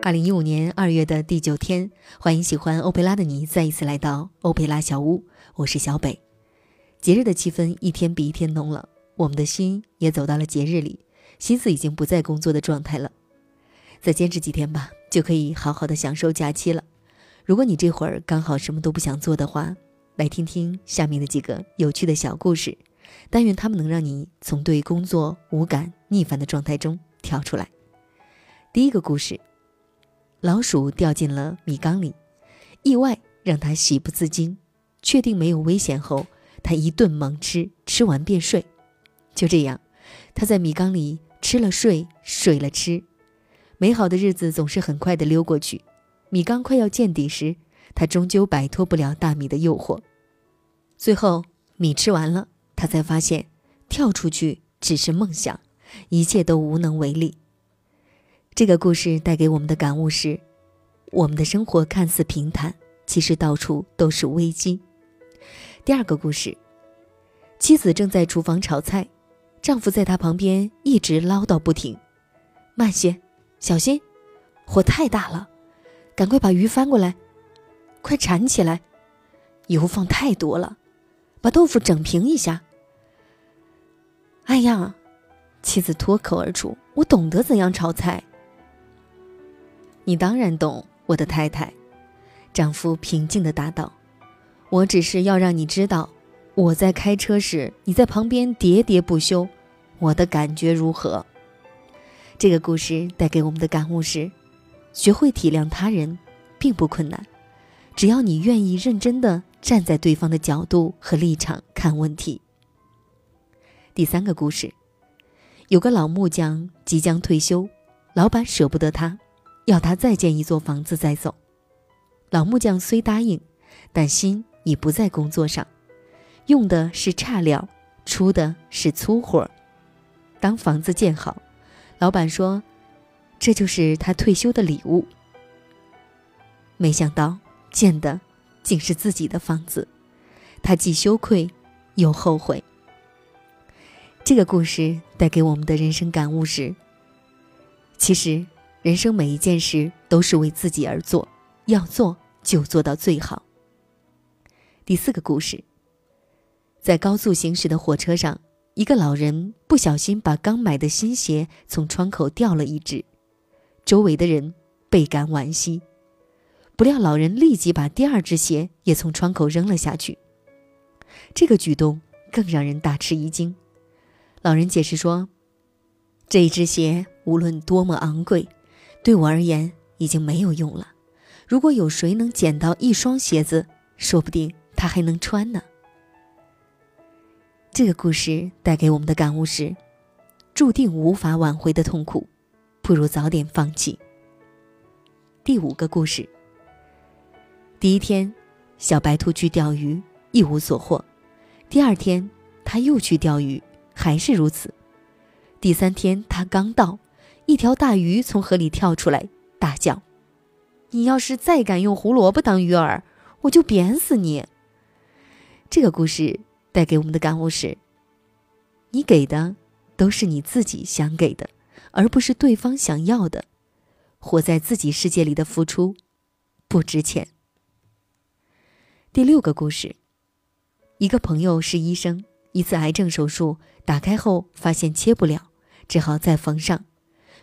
二零一五年二月的第九天，欢迎喜欢欧佩拉的你再一次来到欧佩拉小屋，我是小北。节日的气氛一天比一天浓了，我们的心也走到了节日里，心思已经不在工作的状态了。再坚持几天吧，就可以好好的享受假期了。如果你这会儿刚好什么都不想做的话，来听听下面的几个有趣的小故事，但愿他们能让你从对工作无感、逆反的状态中跳出来。第一个故事：老鼠掉进了米缸里，意外让他喜不自禁。确定没有危险后，他一顿猛吃，吃完便睡。就这样，他在米缸里吃了睡，睡了吃，美好的日子总是很快的溜过去。米缸快要见底时，他终究摆脱不了大米的诱惑。最后，米吃完了，他才发现跳出去只是梦想，一切都无能为力。这个故事带给我们的感悟是：我们的生活看似平坦，其实到处都是危机。第二个故事，妻子正在厨房炒菜，丈夫在她旁边一直唠叨不停：“慢些，小心，火太大了，赶快把鱼翻过来，快铲起来，油放太多了。”把豆腐整平一下。哎呀，妻子脱口而出：“我懂得怎样炒菜。”你当然懂，我的太太。丈夫平静的答道：“我只是要让你知道，我在开车时，你在旁边喋喋不休，我的感觉如何？”这个故事带给我们的感悟是：学会体谅他人，并不困难，只要你愿意认真的。站在对方的角度和立场看问题。第三个故事，有个老木匠即将退休，老板舍不得他，要他再建一座房子再走。老木匠虽答应，但心已不在工作上，用的是差料，出的是粗活。当房子建好，老板说：“这就是他退休的礼物。”没想到建的。竟是自己的房子，他既羞愧又后悔。这个故事带给我们的人生感悟是：其实人生每一件事都是为自己而做，要做就做到最好。第四个故事，在高速行驶的火车上，一个老人不小心把刚买的新鞋从窗口掉了一只，周围的人倍感惋惜。不料，老人立即把第二只鞋也从窗口扔了下去。这个举动更让人大吃一惊。老人解释说：“这一只鞋无论多么昂贵，对我而言已经没有用了。如果有谁能捡到一双鞋子，说不定他还能穿呢。”这个故事带给我们的感悟是：注定无法挽回的痛苦，不如早点放弃。第五个故事。第一天，小白兔去钓鱼，一无所获。第二天，他又去钓鱼，还是如此。第三天，他刚到，一条大鱼从河里跳出来，大叫：“你要是再敢用胡萝卜当鱼饵，我就扁死你！”这个故事带给我们的感悟是：你给的都是你自己想给的，而不是对方想要的。活在自己世界里的付出，不值钱。第六个故事。一个朋友是医生，一次癌症手术打开后发现切不了，只好再缝上。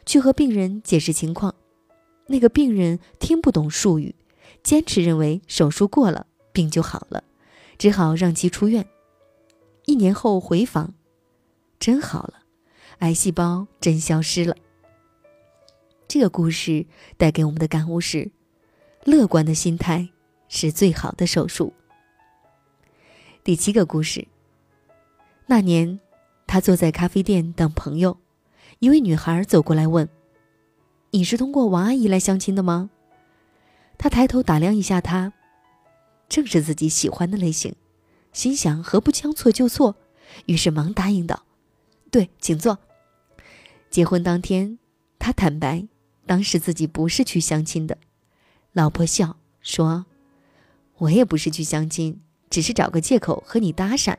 去和病人解释情况，那个病人听不懂术语，坚持认为手术过了病就好了，只好让其出院。一年后回访，真好了，癌细胞真消失了。这个故事带给我们的感悟是：乐观的心态。是最好的手术。第七个故事。那年，他坐在咖啡店等朋友，一位女孩走过来问：“你是通过王阿姨来相亲的吗？”他抬头打量一下她，正是自己喜欢的类型，心想何不将错就错，于是忙答应道：“对，请坐。”结婚当天，他坦白，当时自己不是去相亲的。老婆笑说。我也不是去相亲，只是找个借口和你搭讪。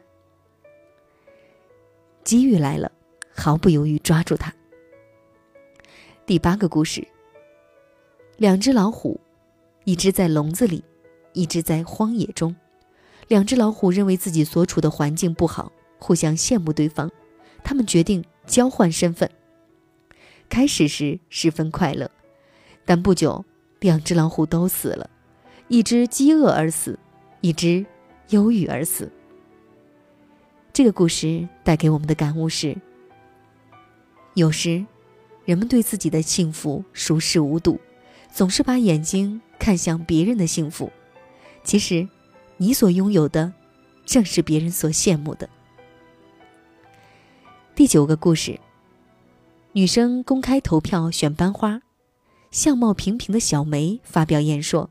机遇来了，毫不犹豫抓住它。第八个故事。两只老虎，一只在笼子里，一只在荒野中。两只老虎认为自己所处的环境不好，互相羡慕对方。他们决定交换身份。开始时十分快乐，但不久，两只老虎都死了，一只饥饿而死，一只忧郁而死。这个故事带给我们的感悟是：有时，人们对自己的幸福熟视无睹，总是把眼睛看向别人的幸福。其实，你所拥有的，正是别人所羡慕的。第九个故事。女生公开投票选班花，相貌平平的小梅发表演说：“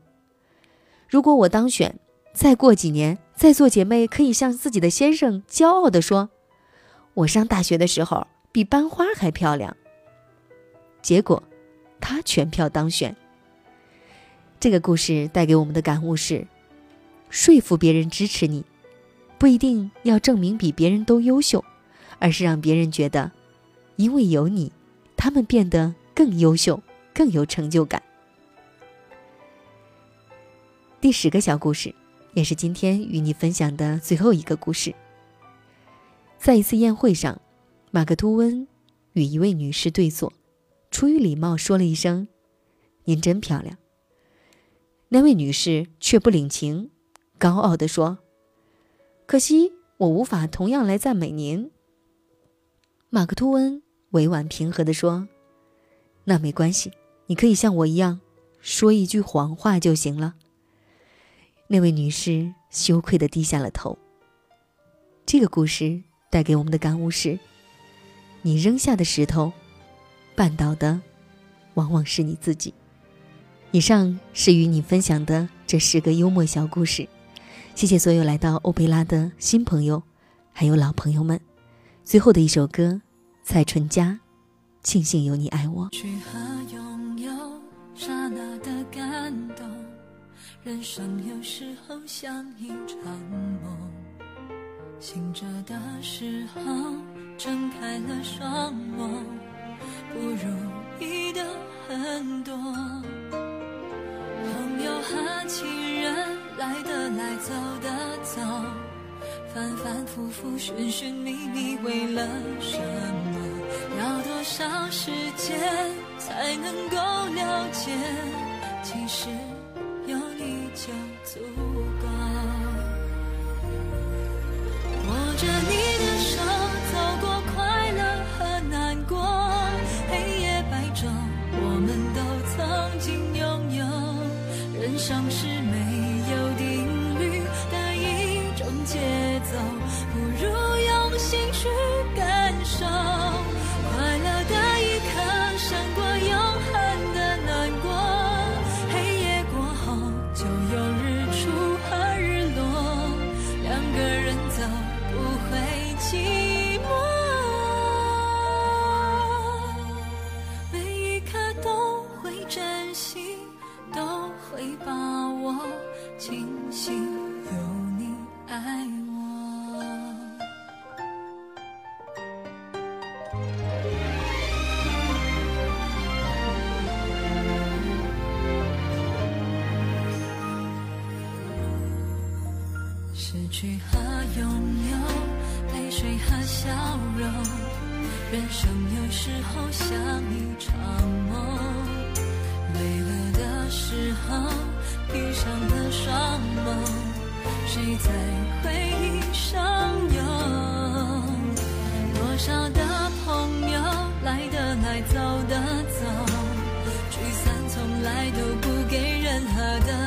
如果我当选，再过几年，在座姐妹可以向自己的先生骄傲地说，我上大学的时候比班花还漂亮。”结果，她全票当选。这个故事带给我们的感悟是：说服别人支持你，不一定要证明比别人都优秀，而是让别人觉得，因为有你。他们变得更优秀，更有成就感。第十个小故事，也是今天与你分享的最后一个故事。在一次宴会上，马克吐温与一位女士对坐，出于礼貌说了一声：“您真漂亮。”那位女士却不领情，高傲地说：“可惜我无法同样来赞美您。”马克吐温。委婉平和地说：“那没关系，你可以像我一样，说一句谎话就行了。”那位女士羞愧地低下了头。这个故事带给我们的感悟是：你扔下的石头，绊倒的往往是你自己。以上是与你分享的这十个幽默小故事。谢谢所有来到欧佩拉的新朋友，还有老朋友们。最后的一首歌。蔡淳佳，庆幸有你爱我。去和拥有刹那的感动，人生有时候像一场梦，醒着的时候睁开了双眸，不如意的很多。朋友和亲人来的来，走的走，反反复复，寻寻觅觅，为了什么？要多少时间才能够了解？其实有你就足着你你把我清醒，有你爱我失去和拥有，泪水和笑容，人生有时候像一场梦。累了时候，闭上了双眸，谁在回忆上游？多少的朋友，来的来，走的走，聚散从来都不给任何的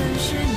城市。